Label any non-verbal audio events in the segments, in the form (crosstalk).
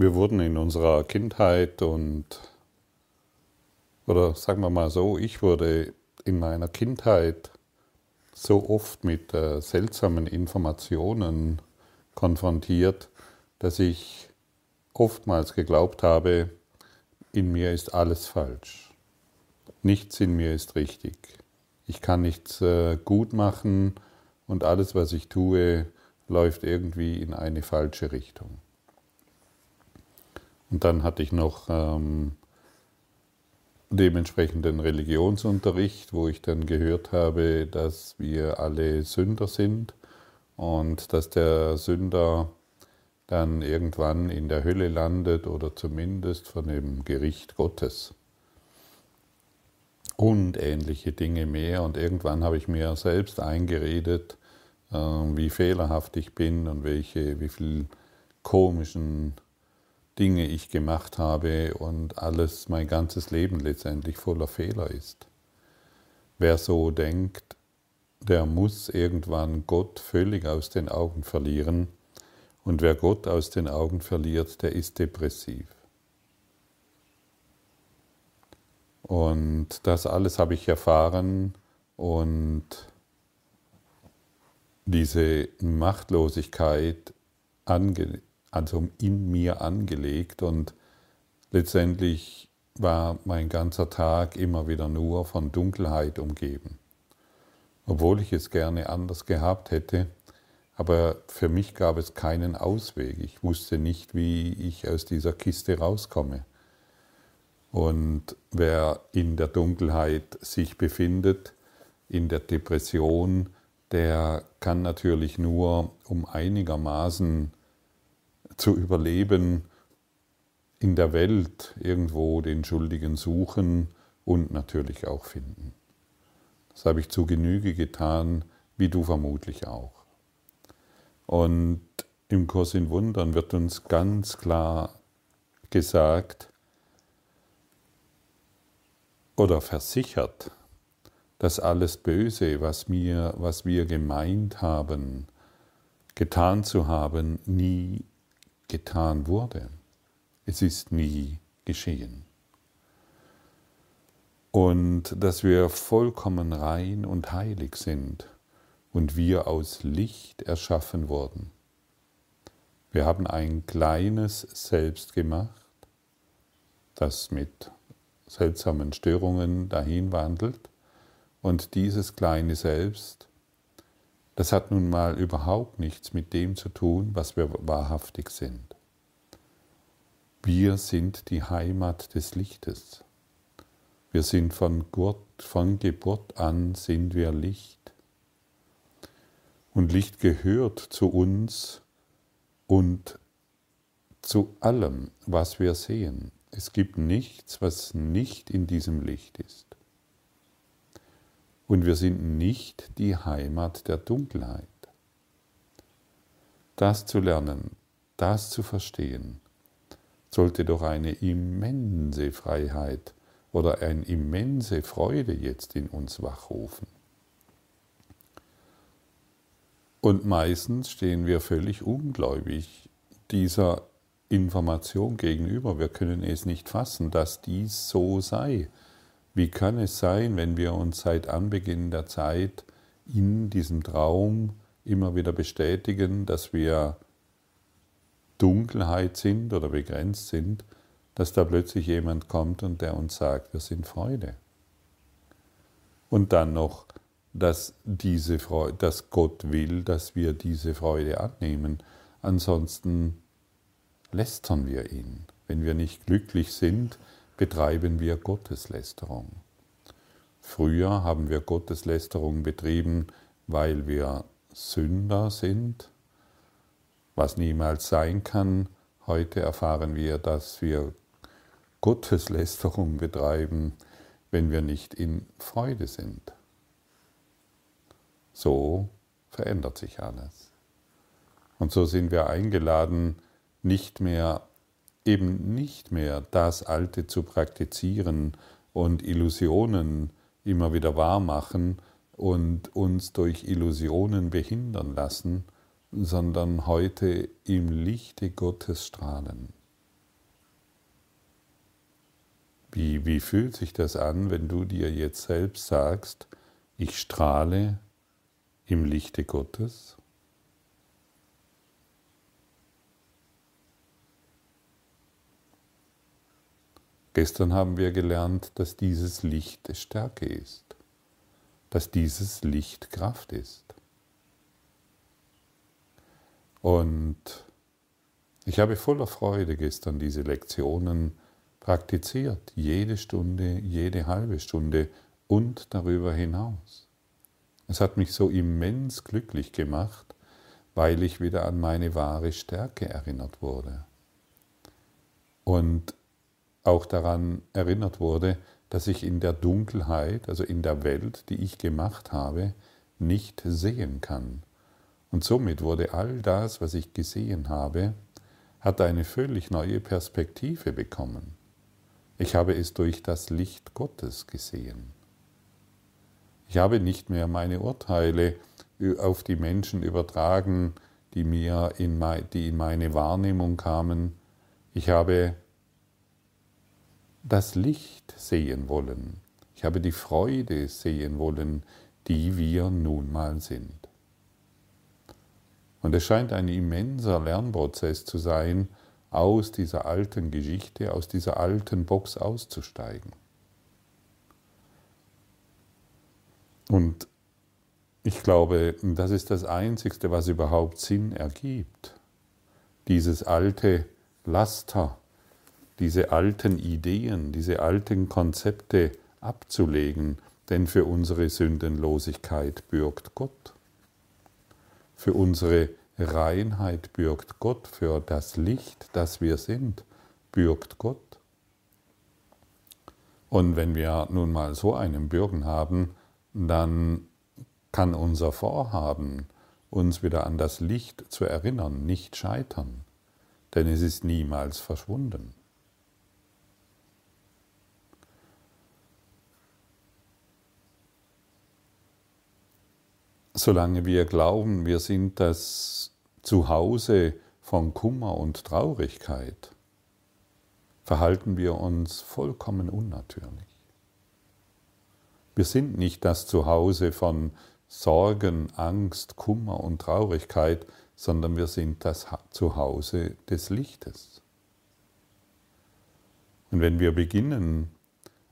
Wir wurden in unserer Kindheit und, oder sagen wir mal so, ich wurde in meiner Kindheit so oft mit äh, seltsamen Informationen konfrontiert, dass ich oftmals geglaubt habe, in mir ist alles falsch. Nichts in mir ist richtig. Ich kann nichts äh, gut machen und alles, was ich tue, läuft irgendwie in eine falsche Richtung. Und dann hatte ich noch ähm, dementsprechenden Religionsunterricht, wo ich dann gehört habe, dass wir alle Sünder sind und dass der Sünder dann irgendwann in der Hölle landet oder zumindest von dem Gericht Gottes. Und ähnliche Dinge mehr. Und irgendwann habe ich mir selbst eingeredet, äh, wie fehlerhaft ich bin und welche, wie viel komischen Dinge ich gemacht habe und alles, mein ganzes Leben letztendlich voller Fehler ist. Wer so denkt, der muss irgendwann Gott völlig aus den Augen verlieren und wer Gott aus den Augen verliert, der ist depressiv. Und das alles habe ich erfahren und diese Machtlosigkeit ange also in mir angelegt und letztendlich war mein ganzer Tag immer wieder nur von Dunkelheit umgeben. Obwohl ich es gerne anders gehabt hätte, aber für mich gab es keinen Ausweg. Ich wusste nicht, wie ich aus dieser Kiste rauskomme. Und wer in der Dunkelheit sich befindet, in der Depression, der kann natürlich nur um einigermaßen zu überleben, in der Welt irgendwo den Schuldigen suchen und natürlich auch finden. Das habe ich zu Genüge getan, wie du vermutlich auch. Und im Kurs in Wundern wird uns ganz klar gesagt oder versichert, dass alles Böse, was wir, was wir gemeint haben, getan zu haben, nie getan wurde. Es ist nie geschehen. Und dass wir vollkommen rein und heilig sind und wir aus Licht erschaffen wurden. Wir haben ein kleines Selbst gemacht, das mit seltsamen Störungen dahin wandelt. Und dieses kleine Selbst, das hat nun mal überhaupt nichts mit dem zu tun, was wir wahrhaftig sind. Wir sind die Heimat des Lichtes. Wir sind von, Gott, von Geburt an sind wir Licht. Und Licht gehört zu uns und zu allem, was wir sehen. Es gibt nichts, was nicht in diesem Licht ist. Und wir sind nicht die Heimat der Dunkelheit. Das zu lernen, das zu verstehen, sollte doch eine immense Freiheit oder eine immense Freude jetzt in uns wachrufen. Und meistens stehen wir völlig ungläubig dieser Information gegenüber. Wir können es nicht fassen, dass dies so sei. Wie kann es sein, wenn wir uns seit Anbeginn der Zeit in diesem Traum immer wieder bestätigen, dass wir Dunkelheit sind oder begrenzt sind, dass da plötzlich jemand kommt und der uns sagt, wir sind Freude. Und dann noch, dass, diese Freude, dass Gott will, dass wir diese Freude annehmen. Ansonsten lästern wir ihn. Wenn wir nicht glücklich sind, betreiben wir Gotteslästerung. Früher haben wir Gotteslästerung betrieben, weil wir Sünder sind, was niemals sein kann. Heute erfahren wir, dass wir Gotteslästerung betreiben, wenn wir nicht in Freude sind. So verändert sich alles. Und so sind wir eingeladen, nicht mehr eben nicht mehr das Alte zu praktizieren und Illusionen immer wieder wahrmachen und uns durch Illusionen behindern lassen, sondern heute im Lichte Gottes strahlen. Wie, wie fühlt sich das an, wenn du dir jetzt selbst sagst, ich strahle im Lichte Gottes? Gestern haben wir gelernt, dass dieses Licht Stärke ist, dass dieses Licht Kraft ist. Und ich habe voller Freude gestern diese Lektionen praktiziert, jede Stunde, jede halbe Stunde und darüber hinaus. Es hat mich so immens glücklich gemacht, weil ich wieder an meine wahre Stärke erinnert wurde. Und auch daran erinnert wurde, dass ich in der Dunkelheit, also in der Welt, die ich gemacht habe, nicht sehen kann. Und somit wurde all das, was ich gesehen habe, hat eine völlig neue Perspektive bekommen. Ich habe es durch das Licht Gottes gesehen. Ich habe nicht mehr meine Urteile auf die Menschen übertragen, die mir in, die in meine Wahrnehmung kamen. Ich habe das Licht sehen wollen. Ich habe die Freude sehen wollen, die wir nun mal sind. Und es scheint ein immenser Lernprozess zu sein, aus dieser alten Geschichte, aus dieser alten Box auszusteigen. Und ich glaube, das ist das Einzigste, was überhaupt Sinn ergibt. Dieses alte Laster, diese alten Ideen, diese alten Konzepte abzulegen, denn für unsere Sündenlosigkeit bürgt Gott. Für unsere Reinheit bürgt Gott, für das Licht, das wir sind, bürgt Gott. Und wenn wir nun mal so einen Bürgen haben, dann kann unser Vorhaben, uns wieder an das Licht zu erinnern, nicht scheitern, denn es ist niemals verschwunden. Solange wir glauben, wir sind das Zuhause von Kummer und Traurigkeit, verhalten wir uns vollkommen unnatürlich. Wir sind nicht das Zuhause von Sorgen, Angst, Kummer und Traurigkeit, sondern wir sind das Zuhause des Lichtes. Und wenn wir beginnen,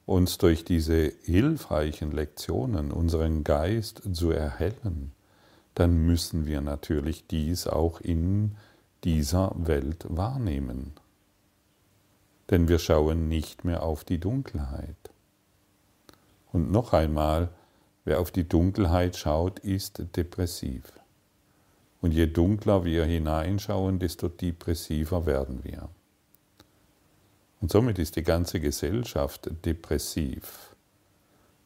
uns durch diese hilfreichen Lektionen unseren Geist zu erhellen, dann müssen wir natürlich dies auch in dieser Welt wahrnehmen. Denn wir schauen nicht mehr auf die Dunkelheit. Und noch einmal, wer auf die Dunkelheit schaut, ist depressiv. Und je dunkler wir hineinschauen, desto depressiver werden wir. Und somit ist die ganze Gesellschaft depressiv.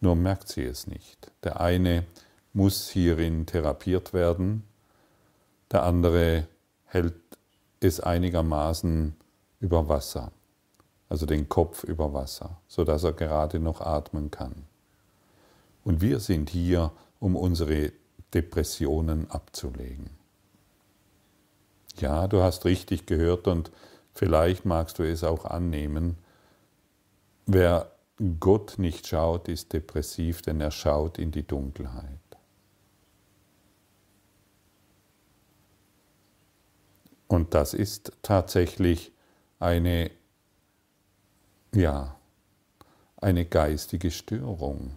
Nur merkt sie es nicht. Der eine muss hierin therapiert werden, der andere hält es einigermaßen über Wasser, also den Kopf über Wasser, sodass er gerade noch atmen kann. Und wir sind hier, um unsere Depressionen abzulegen. Ja, du hast richtig gehört und vielleicht magst du es auch annehmen. Wer Gott nicht schaut, ist depressiv, denn er schaut in die Dunkelheit. Und das ist tatsächlich eine, ja, eine geistige Störung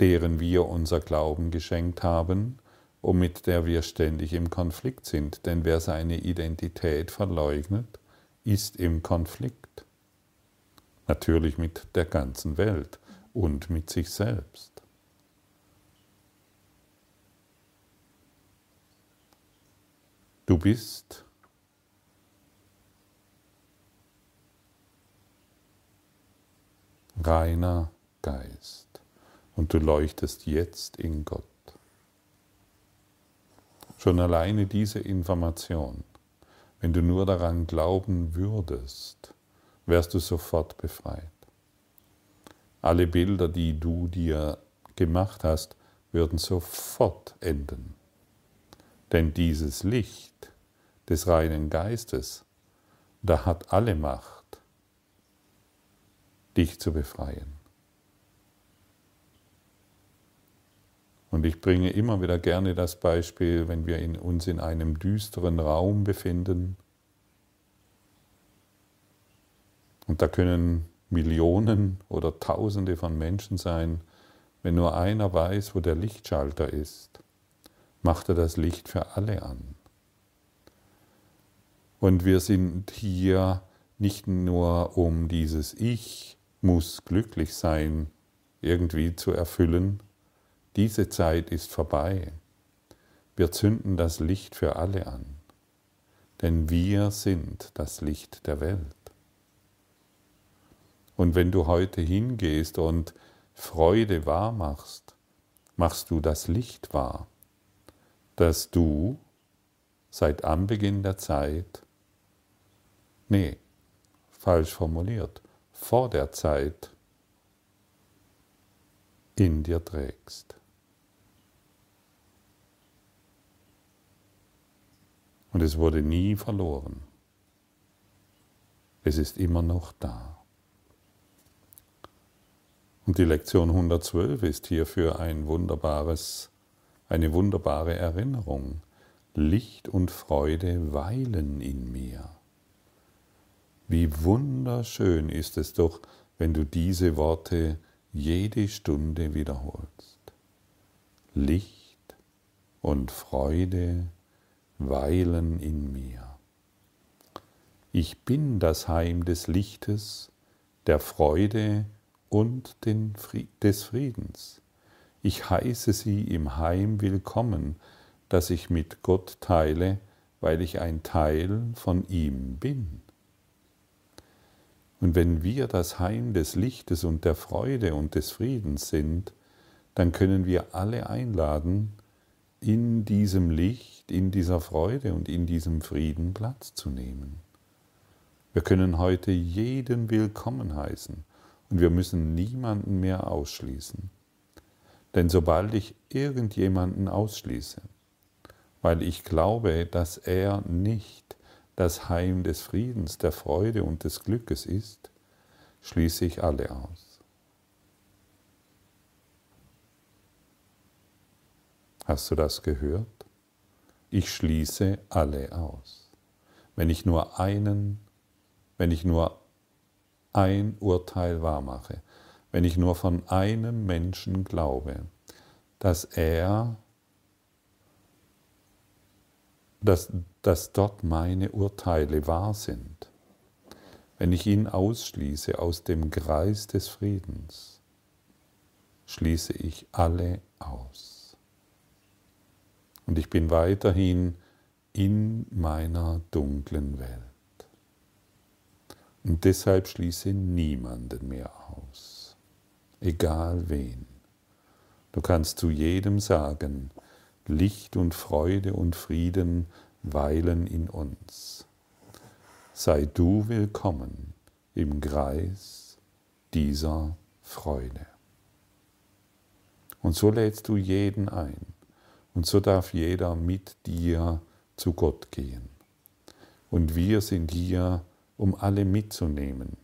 deren wir unser Glauben geschenkt haben und mit der wir ständig im Konflikt sind. Denn wer seine Identität verleugnet, ist im Konflikt. Natürlich mit der ganzen Welt und mit sich selbst. Du bist reiner Geist und du leuchtest jetzt in Gott. Schon alleine diese Information, wenn du nur daran glauben würdest, wärst du sofort befreit. Alle Bilder, die du dir gemacht hast, würden sofort enden. Denn dieses Licht des reinen Geistes, da hat alle Macht, dich zu befreien. Und ich bringe immer wieder gerne das Beispiel, wenn wir in, uns in einem düsteren Raum befinden. Und da können Millionen oder Tausende von Menschen sein. Wenn nur einer weiß, wo der Lichtschalter ist, macht er das Licht für alle an. Und wir sind hier nicht nur um dieses Ich muss glücklich sein irgendwie zu erfüllen, diese Zeit ist vorbei. Wir zünden das Licht für alle an, denn wir sind das Licht der Welt. Und wenn du heute hingehst und Freude wahr machst, machst du das Licht wahr, dass du seit Anbeginn der Zeit, nee, falsch formuliert, vor der Zeit in dir trägst. Und es wurde nie verloren. Es ist immer noch da. Und die Lektion 112 ist hierfür ein wunderbares, eine wunderbare Erinnerung. Licht und Freude weilen in mir. Wie wunderschön ist es doch, wenn du diese Worte jede Stunde wiederholst. Licht und Freude weilen in mir. Ich bin das Heim des Lichtes, der Freude und des Friedens. Ich heiße sie im Heim willkommen, das ich mit Gott teile, weil ich ein Teil von ihm bin. Und wenn wir das Heim des Lichtes und der Freude und des Friedens sind, dann können wir alle einladen, in diesem Licht, in dieser Freude und in diesem Frieden Platz zu nehmen. Wir können heute jeden willkommen heißen und wir müssen niemanden mehr ausschließen. Denn sobald ich irgendjemanden ausschließe, weil ich glaube, dass er nicht das Heim des Friedens, der Freude und des Glückes ist, schließe ich alle aus. Hast du das gehört? Ich schließe alle aus. Wenn ich nur einen, wenn ich nur ein Urteil wahrmache, wenn ich nur von einem Menschen glaube, dass er, dass, dass dort meine Urteile wahr sind, wenn ich ihn ausschließe aus dem Kreis des Friedens, schließe ich alle aus. Und ich bin weiterhin in meiner dunklen Welt. Und deshalb schließe niemanden mehr aus, egal wen. Du kannst zu jedem sagen, Licht und Freude und Frieden weilen in uns. Sei du willkommen im Kreis dieser Freude. Und so lädst du jeden ein und so darf jeder mit dir zu Gott gehen. Und wir sind hier, um alle mitzunehmen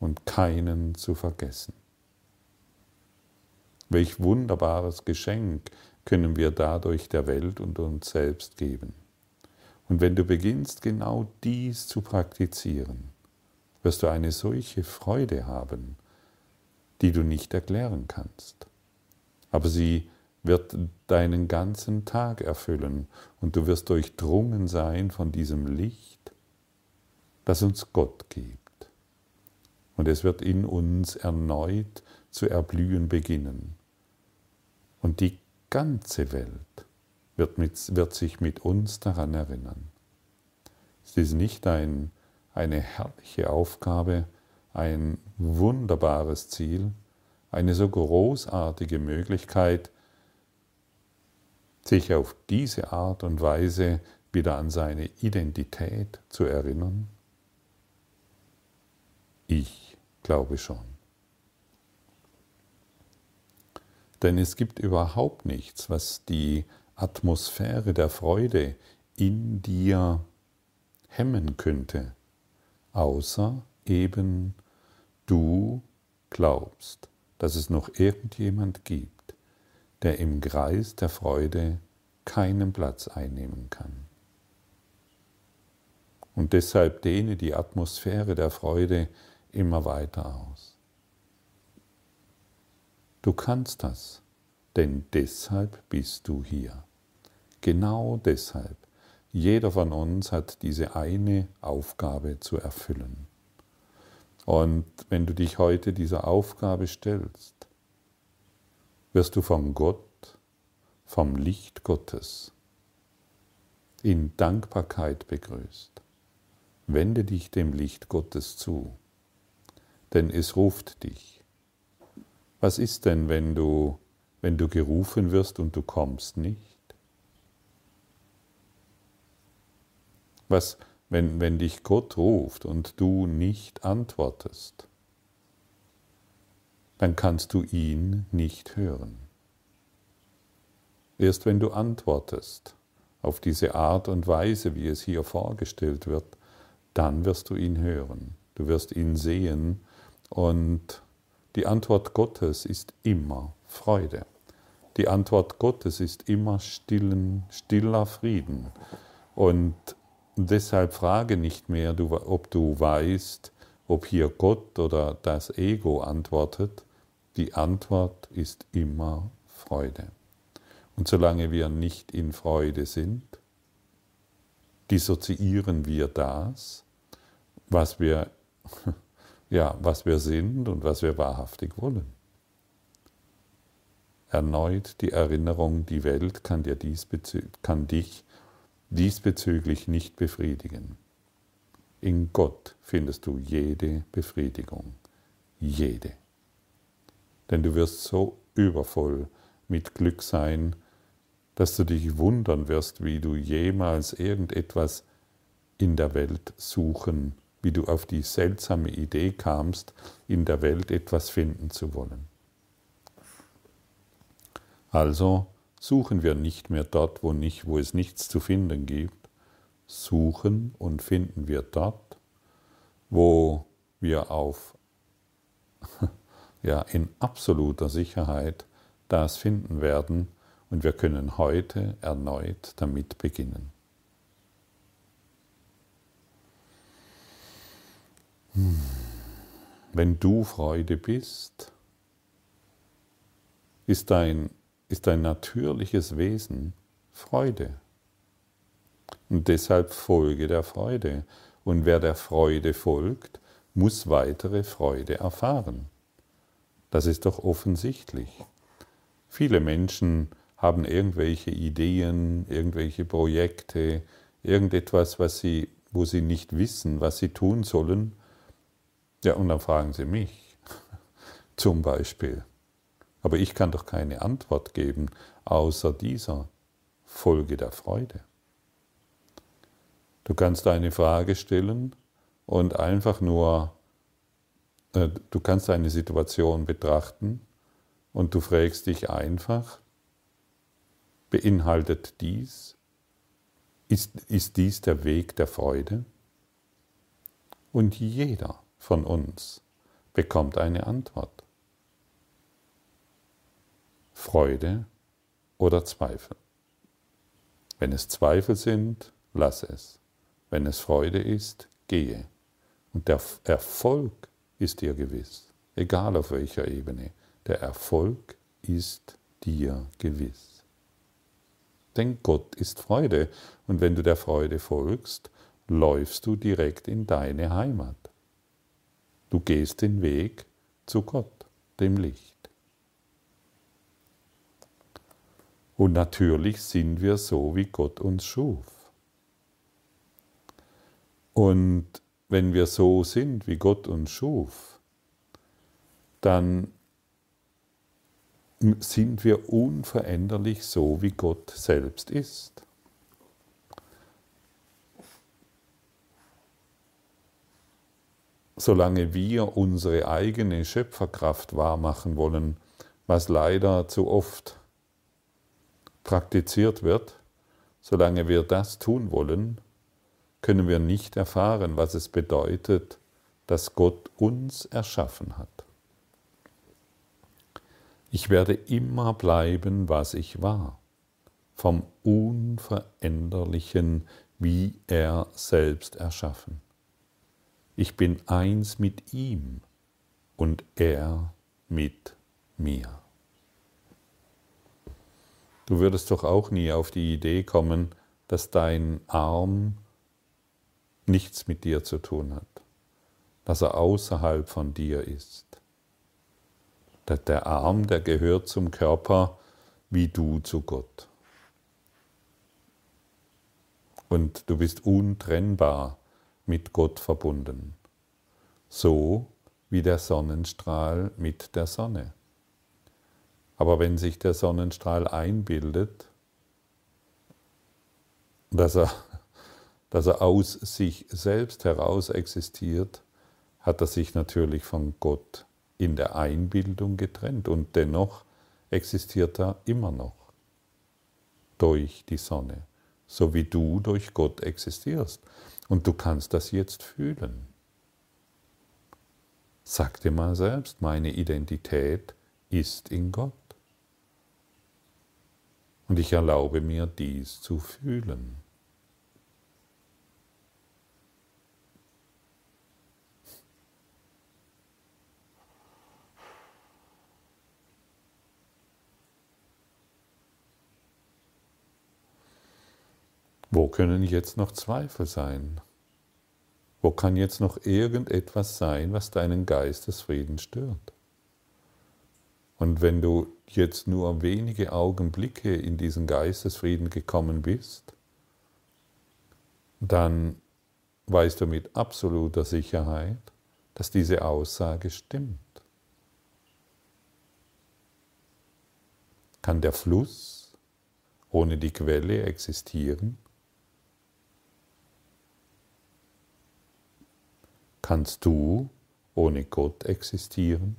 und keinen zu vergessen. Welch wunderbares Geschenk können wir dadurch der Welt und uns selbst geben. Und wenn du beginnst, genau dies zu praktizieren, wirst du eine solche Freude haben, die du nicht erklären kannst. Aber sie wird deinen ganzen Tag erfüllen und du wirst durchdrungen sein von diesem Licht, das uns Gott gibt. Und es wird in uns erneut zu erblühen beginnen. Und die ganze Welt wird, mit, wird sich mit uns daran erinnern. Es ist nicht ein, eine herrliche Aufgabe, ein wunderbares Ziel, eine so großartige Möglichkeit, sich auf diese Art und Weise wieder an seine Identität zu erinnern? Ich glaube schon. Denn es gibt überhaupt nichts, was die Atmosphäre der Freude in dir hemmen könnte, außer eben du glaubst, dass es noch irgendjemand gibt, der im Kreis der Freude keinen Platz einnehmen kann. Und deshalb dehne die Atmosphäre der Freude immer weiter aus. Du kannst das, denn deshalb bist du hier. Genau deshalb. Jeder von uns hat diese eine Aufgabe zu erfüllen. Und wenn du dich heute dieser Aufgabe stellst, wirst du von Gott, vom Licht Gottes in Dankbarkeit begrüßt. Wende dich dem Licht Gottes zu, denn es ruft dich. Was ist denn, wenn du, wenn du gerufen wirst und du kommst nicht? Was, wenn, wenn dich Gott ruft und du nicht antwortest, dann kannst du ihn nicht hören. Erst wenn du antwortest auf diese Art und Weise, wie es hier vorgestellt wird, dann wirst du ihn hören, du wirst ihn sehen und die Antwort Gottes ist immer Freude. Die Antwort Gottes ist immer stillen, stiller Frieden. Und deshalb frage nicht mehr, ob du weißt, ob hier Gott oder das Ego antwortet. Die Antwort ist immer Freude. Und solange wir nicht in Freude sind, dissoziieren wir das, was wir, (laughs) ja, was wir sind und was wir wahrhaftig wollen. Erneut die Erinnerung, die Welt kann, dir kann dich diesbezüglich nicht befriedigen. In Gott findest du jede Befriedigung, jede. Denn du wirst so übervoll mit Glück sein, dass du dich wundern wirst, wie du jemals irgendetwas in der Welt suchen, wie du auf die seltsame Idee kamst, in der Welt etwas finden zu wollen. Also suchen wir nicht mehr dort, wo, nicht, wo es nichts zu finden gibt, suchen und finden wir dort, wo wir auf, (laughs) ja, in absoluter Sicherheit das finden werden und wir können heute erneut damit beginnen. Hm. Wenn du Freude bist, ist dein ist ein natürliches Wesen Freude. Und deshalb folge der Freude. Und wer der Freude folgt, muss weitere Freude erfahren. Das ist doch offensichtlich. Viele Menschen haben irgendwelche Ideen, irgendwelche Projekte, irgendetwas, was sie, wo sie nicht wissen, was sie tun sollen. Ja, und dann fragen sie mich (laughs) zum Beispiel. Aber ich kann doch keine Antwort geben, außer dieser Folge der Freude. Du kannst eine Frage stellen und einfach nur, du kannst eine Situation betrachten und du fragst dich einfach, beinhaltet dies, ist, ist dies der Weg der Freude? Und jeder von uns bekommt eine Antwort. Freude oder Zweifel. Wenn es Zweifel sind, lass es. Wenn es Freude ist, gehe. Und der Erfolg ist dir gewiss, egal auf welcher Ebene. Der Erfolg ist dir gewiss. Denn Gott ist Freude und wenn du der Freude folgst, läufst du direkt in deine Heimat. Du gehst den Weg zu Gott, dem Licht. Und natürlich sind wir so, wie Gott uns schuf. Und wenn wir so sind, wie Gott uns schuf, dann sind wir unveränderlich so, wie Gott selbst ist. Solange wir unsere eigene Schöpferkraft wahrmachen wollen, was leider zu oft praktiziert wird, solange wir das tun wollen, können wir nicht erfahren, was es bedeutet, dass Gott uns erschaffen hat. Ich werde immer bleiben, was ich war, vom Unveränderlichen, wie er selbst erschaffen. Ich bin eins mit ihm und er mit mir. Du würdest doch auch nie auf die Idee kommen, dass dein Arm nichts mit dir zu tun hat, dass er außerhalb von dir ist. Der Arm, der gehört zum Körper wie du zu Gott. Und du bist untrennbar mit Gott verbunden, so wie der Sonnenstrahl mit der Sonne. Aber wenn sich der Sonnenstrahl einbildet, dass er, dass er aus sich selbst heraus existiert, hat er sich natürlich von Gott in der Einbildung getrennt und dennoch existiert er immer noch durch die Sonne, so wie du durch Gott existierst. Und du kannst das jetzt fühlen. Sag dir mal selbst, meine Identität ist in Gott. Und ich erlaube mir dies zu fühlen. Wo können jetzt noch Zweifel sein? Wo kann jetzt noch irgendetwas sein, was deinen Geistesfrieden stört? Und wenn du jetzt nur wenige Augenblicke in diesen Geistesfrieden gekommen bist, dann weißt du mit absoluter Sicherheit, dass diese Aussage stimmt. Kann der Fluss ohne die Quelle existieren? Kannst du ohne Gott existieren?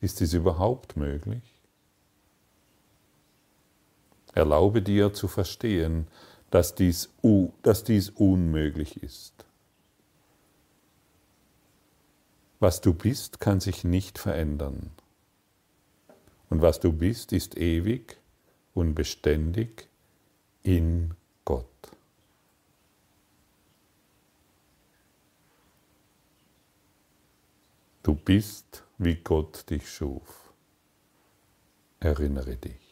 Ist dies überhaupt möglich? Erlaube dir zu verstehen, dass dies, dass dies unmöglich ist. Was du bist, kann sich nicht verändern. Und was du bist, ist ewig und beständig in Gott. Du bist wie Gott dich schuf. Erinnere dich.